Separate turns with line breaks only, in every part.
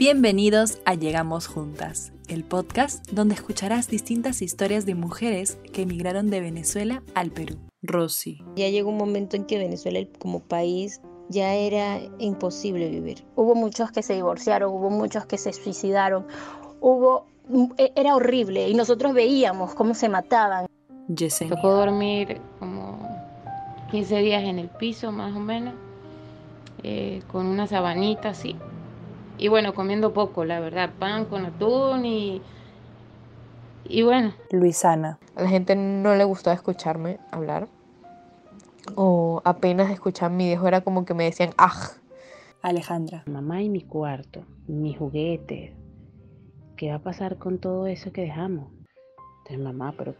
Bienvenidos a Llegamos Juntas, el podcast donde escucharás distintas historias de mujeres que emigraron de Venezuela al Perú. Rosy.
Ya llegó un momento en que Venezuela como país ya era imposible vivir. Hubo muchos que se divorciaron, hubo muchos que se suicidaron, hubo e, era horrible y nosotros veíamos cómo se mataban.
Yesenia. Tocó dormir como 15 días en el piso más o menos, eh, con una sabanita así. Y bueno, comiendo poco, la verdad, pan con atún y... Y bueno.
Luisana.
A la gente no le gustó escucharme hablar. O apenas escuchar mi viejo era como que me decían, ¡aj!
Alejandra.
Mamá y mi cuarto, mi juguete. ¿Qué va a pasar con todo eso que dejamos? Entonces, mamá, pero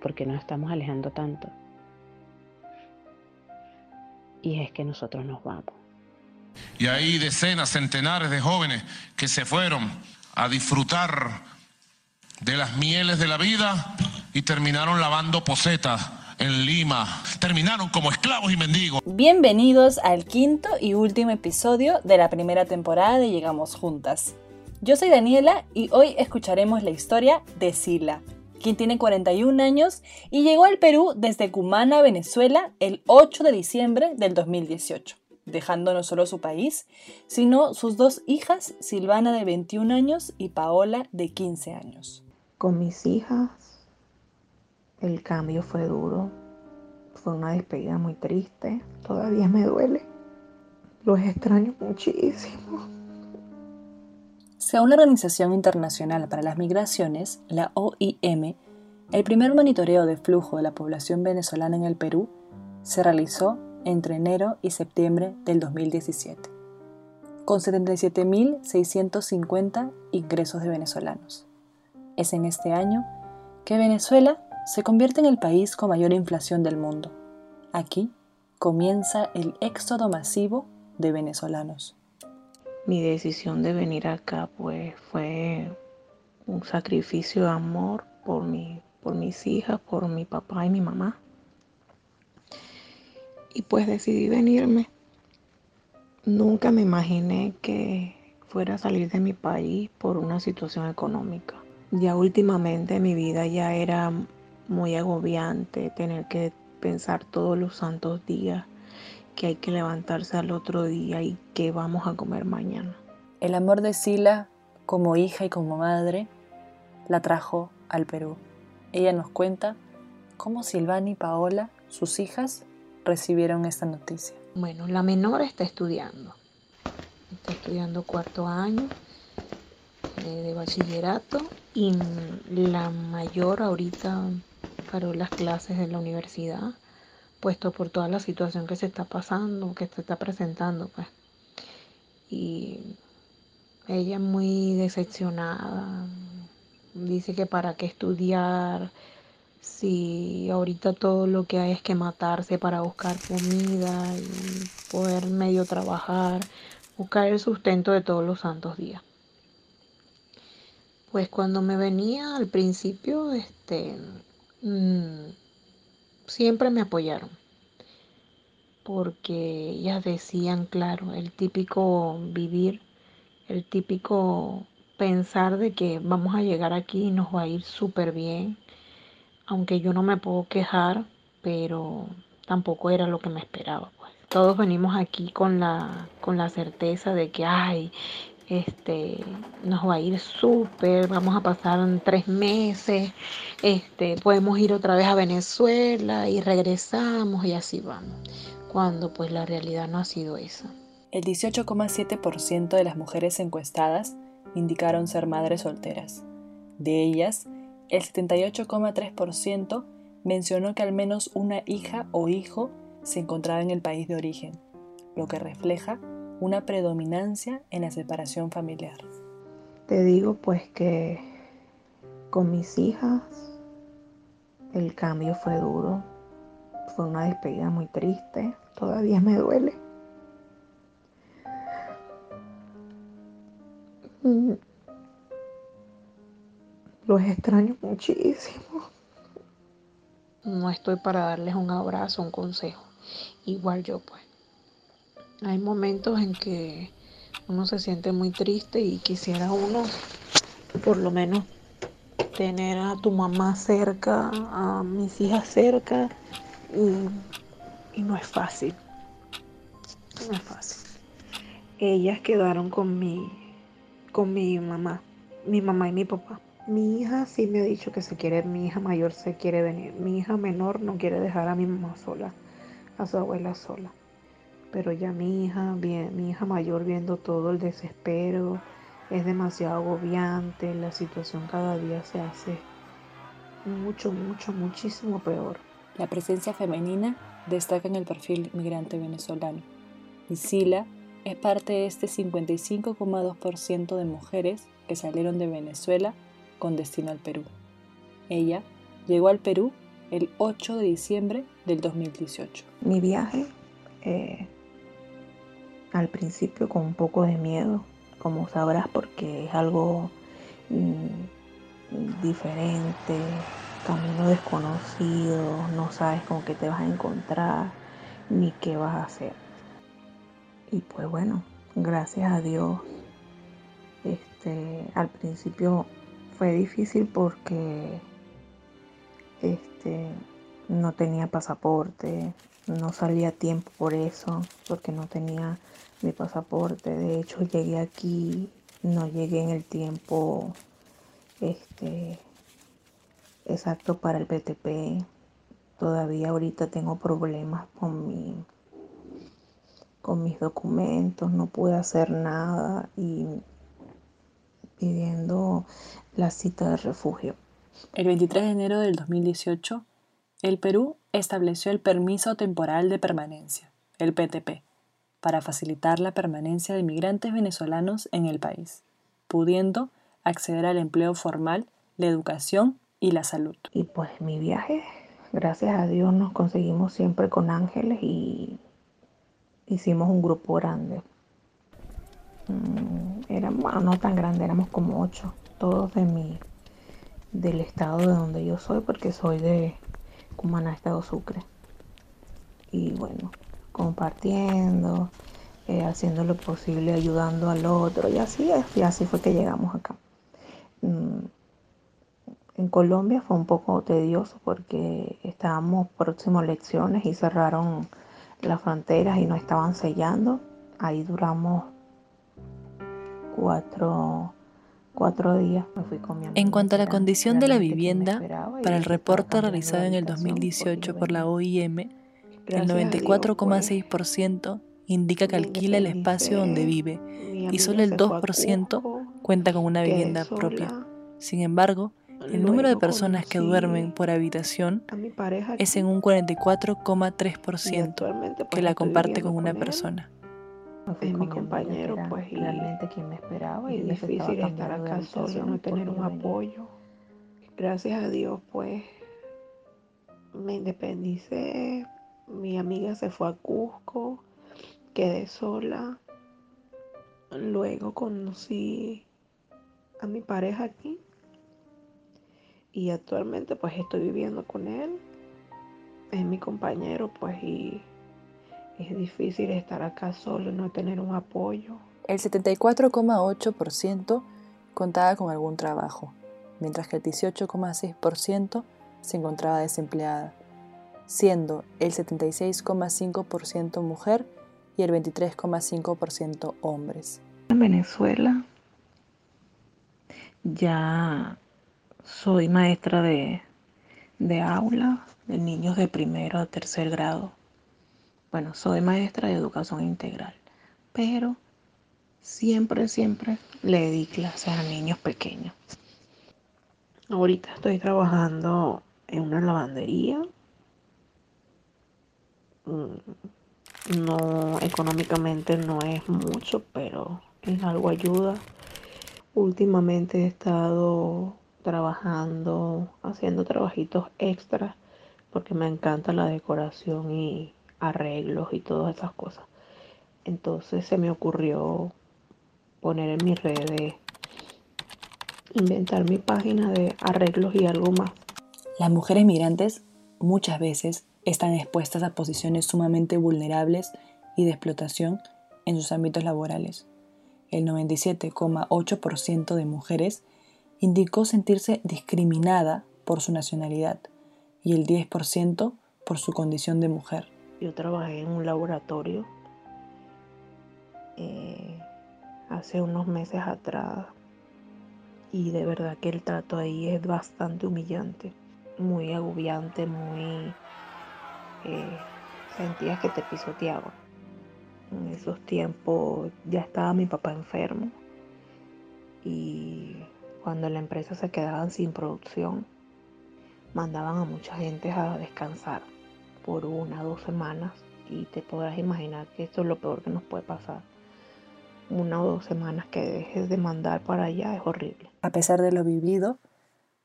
¿por qué nos estamos alejando tanto? Y es que nosotros nos vamos.
Y hay decenas, centenares de jóvenes que se fueron a disfrutar de las mieles de la vida y terminaron lavando posetas en Lima. Terminaron como esclavos y mendigos.
Bienvenidos al quinto y último episodio de la primera temporada de Llegamos Juntas. Yo soy Daniela y hoy escucharemos la historia de Sila, quien tiene 41 años y llegó al Perú desde Cumana, Venezuela, el 8 de diciembre del 2018, dejando no solo su país, sino sus dos hijas, Silvana de 21 años y Paola de 15 años.
Con mis hijas el cambio fue duro, fue una despedida muy triste, todavía me duele. Los extraño muchísimo.
Según la Organización Internacional para las Migraciones, la OIM, el primer monitoreo de flujo de la población venezolana en el Perú se realizó entre enero y septiembre del 2017, con 77.650 ingresos de venezolanos. Es en este año que Venezuela se convierte en el país con mayor inflación del mundo. Aquí comienza el éxodo masivo de venezolanos.
Mi decisión de venir acá pues fue un sacrificio de amor por, mi, por mis hijas, por mi papá y mi mamá. Y pues decidí venirme. Nunca me imaginé que fuera a salir de mi país por una situación económica. Ya últimamente mi vida ya era muy agobiante tener que pensar todos los santos días que hay que levantarse al otro día y que vamos a comer mañana.
El amor de Sila como hija y como madre la trajo al Perú. Ella nos cuenta cómo Silvana y Paola, sus hijas, recibieron esta noticia.
Bueno, la menor está estudiando. Está estudiando cuarto año eh, de bachillerato y la mayor ahorita paró las clases en la universidad, puesto por toda la situación que se está pasando, que se está presentando, pues. Y ella muy decepcionada, dice que para qué estudiar, si ahorita todo lo que hay es que matarse para buscar comida y poder medio trabajar, buscar el sustento de todos los santos días. Pues cuando me venía al principio, este, Mm, siempre me apoyaron, porque ellas decían, claro, el típico vivir, el típico pensar de que vamos a llegar aquí y nos va a ir súper bien, aunque yo no me puedo quejar, pero tampoco era lo que me esperaba. Pues. Todos venimos aquí con la, con la certeza de que, ay, este, nos va a ir súper, vamos a pasar tres meses, este, podemos ir otra vez a Venezuela y regresamos y así vamos, cuando pues la realidad no ha sido esa.
El 18,7% de las mujeres encuestadas indicaron ser madres solteras. De ellas, el 78,3% mencionó que al menos una hija o hijo se encontraba en el país de origen, lo que refleja una predominancia en la separación familiar.
Te digo pues que con mis hijas el cambio fue duro, fue una despedida muy triste, todavía me duele. Los extraño muchísimo. No estoy para darles un abrazo, un consejo. Igual yo pues. Hay momentos en que uno se siente muy triste y quisiera uno por lo menos tener a tu mamá cerca, a mis hijas cerca y, y no es fácil. No es fácil. Ellas quedaron con mi, con mi mamá, mi mamá y mi papá. Mi hija sí me ha dicho que se quiere, mi hija mayor se quiere venir. Mi hija menor no quiere dejar a mi mamá sola, a su abuela sola. Pero ya mi hija, mi hija mayor viendo todo el desespero, es demasiado agobiante, la situación cada día se hace mucho, mucho, muchísimo peor.
La presencia femenina destaca en el perfil migrante venezolano. Y Sila es parte de este 55,2% de mujeres que salieron de Venezuela con destino al Perú. Ella llegó al Perú el 8 de diciembre del 2018.
Mi viaje, eh, al principio con un poco de miedo, como sabrás, porque es algo mm, diferente, camino desconocido, no sabes con qué te vas a encontrar ni qué vas a hacer. Y pues bueno, gracias a Dios, este, al principio fue difícil porque este, no tenía pasaporte, no salía a tiempo por eso, porque no tenía mi pasaporte. De hecho, llegué aquí, no llegué en el tiempo este, exacto para el PTP. Todavía ahorita tengo problemas con mi con mis documentos, no pude hacer nada y pidiendo la cita de refugio.
El 23 de enero del 2018, el Perú estableció el permiso temporal de permanencia, el PTP, para facilitar la permanencia de migrantes venezolanos en el país, pudiendo acceder al empleo formal, la educación y la salud.
Y pues mi viaje, gracias a Dios, nos conseguimos siempre con ángeles y hicimos un grupo grande. Mm, éramos, no tan grande, éramos como ocho, todos de mi, del estado de donde yo soy, porque soy de Cumaná, Estado Sucre. Y bueno, compartiendo, eh, haciendo lo posible, ayudando al otro, y así y así fue que llegamos acá. Mm, en Colombia fue un poco tedioso porque estábamos próximos a elecciones y cerraron las fronteras y no estaban sellando. Ahí duramos cuatro, cuatro días. Me fui con mi
en cuanto a la condición de la vivienda, para el reporte realizado en el 2018 por la OIM, el 94,6% indica que alquila el espacio donde vive y solo el 2% cuenta con una vivienda propia. Sin embargo, el número de personas que duermen por habitación es en un 44,3% que la comparte con una persona.
Es mi compañero, pues, y realmente quien me esperaba y es difícil estar acá solo, no tener un apoyo. Gracias a Dios, pues, me independicé, mi amiga se fue a Cusco, quedé sola. Luego conocí a mi pareja aquí y actualmente pues estoy viviendo con él. Es mi compañero pues y es difícil estar acá solo, no tener un apoyo.
El 74,8% contaba con algún trabajo, mientras que el 18,6% se encontraba desempleada siendo el 76,5% mujer y el 23,5% hombres.
En Venezuela ya soy maestra de, de aula de niños de primero a tercer grado. Bueno, soy maestra de educación integral, pero siempre, siempre le di clases a niños pequeños. Ahorita estoy trabajando en una lavandería Mm, no económicamente no es mucho, pero en algo ayuda. Últimamente he estado trabajando, haciendo trabajitos extras porque me encanta la decoración y arreglos y todas esas cosas. Entonces se me ocurrió poner en mis redes, inventar mi página de arreglos y algo más.
Las mujeres migrantes muchas veces están expuestas a posiciones sumamente vulnerables y de explotación en sus ámbitos laborales. el 97,8% de mujeres, indicó sentirse discriminada por su nacionalidad y el 10% por su condición de mujer.
Yo trabajé en un laboratorio eh, hace unos meses atrás y de verdad que el trato ahí es bastante humillante, muy agobiante, muy... Eh, sentías que te pisoteaban. En esos tiempos ya estaba mi papá enfermo y cuando la empresa se quedaba sin producción, mandaban a mucha gente a descansar por una o dos semanas y te podrás imaginar que esto es lo peor que nos puede pasar. Una o dos semanas que dejes de mandar para allá es horrible.
A pesar de lo vivido,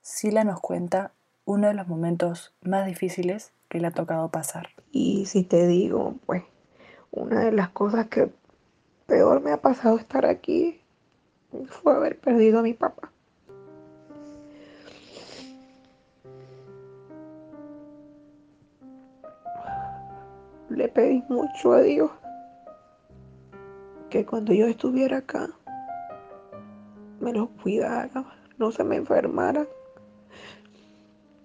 Sila nos cuenta uno de los momentos más difíciles que le ha tocado pasar.
Y si te digo, pues, una de las cosas que peor me ha pasado estar aquí fue haber perdido a mi papá. Le pedí mucho a Dios que cuando yo estuviera acá me lo cuidara, no se me enfermara.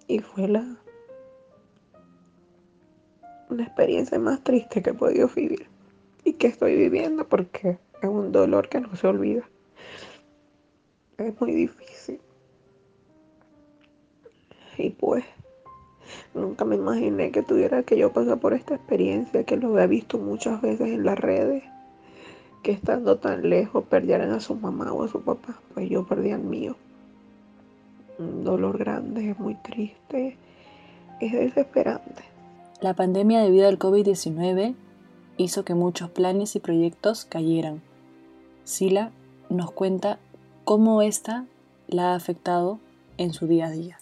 Y fue la una experiencia más triste que he podido vivir y que estoy viviendo porque es un dolor que no se olvida. Es muy difícil. Y pues nunca me imaginé que tuviera que yo pasar por esta experiencia, que lo había visto muchas veces en las redes, que estando tan lejos perdieran a su mamá o a su papá, pues yo perdí al mío. Un dolor grande, es muy triste, es desesperante.
La pandemia debido al COVID-19 hizo que muchos planes y proyectos cayeran. Sila nos cuenta cómo esta la ha afectado en su día a día.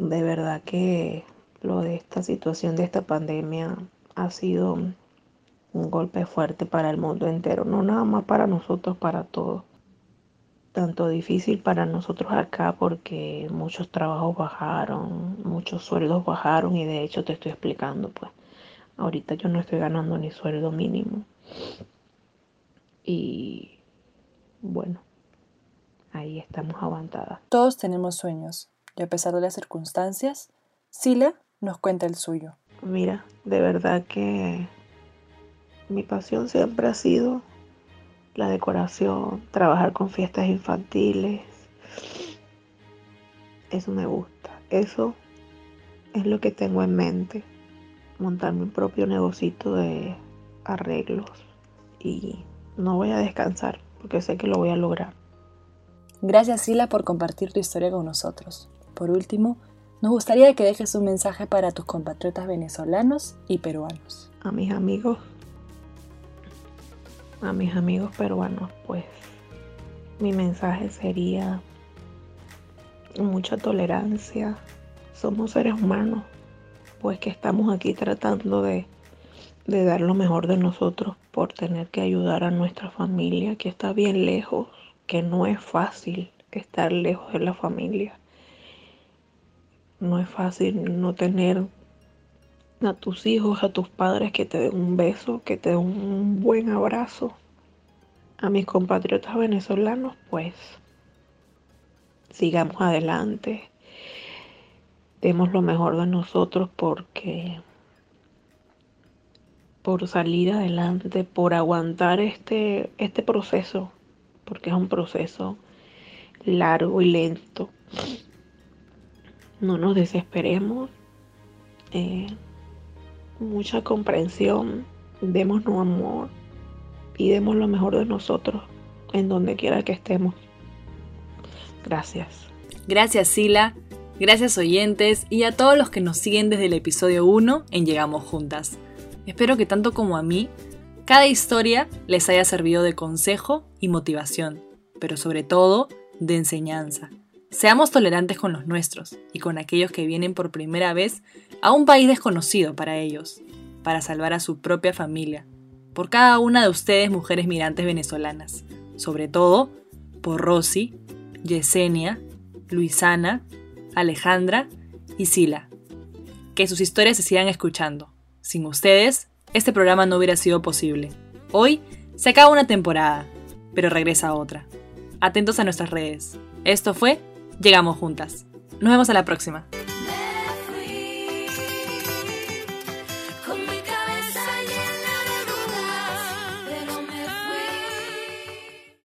De verdad que lo de esta situación de esta pandemia ha sido un golpe fuerte para el mundo entero, no nada más para nosotros, para todos tanto difícil para nosotros acá porque muchos trabajos bajaron, muchos sueldos bajaron y de hecho te estoy explicando, pues ahorita yo no estoy ganando ni sueldo mínimo. Y bueno, ahí estamos aguantadas.
Todos tenemos sueños y a pesar de las circunstancias, Sila nos cuenta el suyo.
Mira, de verdad que mi pasión siempre ha sido la decoración, trabajar con fiestas infantiles. Eso me gusta. Eso es lo que tengo en mente. Montar mi propio negocito de arreglos. Y no voy a descansar porque sé que lo voy a lograr.
Gracias Sila por compartir tu historia con nosotros. Por último, nos gustaría que dejes un mensaje para tus compatriotas venezolanos y peruanos.
A mis amigos a mis amigos peruanos, pues mi mensaje sería mucha tolerancia. Somos seres humanos, pues que estamos aquí tratando de, de dar lo mejor de nosotros por tener que ayudar a nuestra familia que está bien lejos, que no es fácil estar lejos de la familia. No es fácil no tener a tus hijos, a tus padres que te den un beso, que te den un buen abrazo. A mis compatriotas venezolanos, pues sigamos adelante, demos lo mejor de nosotros porque por salir adelante, por aguantar este, este proceso, porque es un proceso largo y lento. No nos desesperemos. Eh, mucha comprensión, démonos amor y demos lo mejor de nosotros en donde quiera que estemos. Gracias.
Gracias Sila, gracias oyentes y a todos los que nos siguen desde el episodio 1 en Llegamos Juntas. Espero que tanto como a mí, cada historia les haya servido de consejo y motivación, pero sobre todo de enseñanza. Seamos tolerantes con los nuestros y con aquellos que vienen por primera vez a un país desconocido para ellos, para salvar a su propia familia, por cada una de ustedes mujeres migrantes venezolanas, sobre todo por Rosy, Yesenia, Luisana, Alejandra y Sila. Que sus historias se sigan escuchando. Sin ustedes, este programa no hubiera sido posible. Hoy se acaba una temporada, pero regresa otra. Atentos a nuestras redes. Esto fue Llegamos Juntas. Nos vemos a la próxima.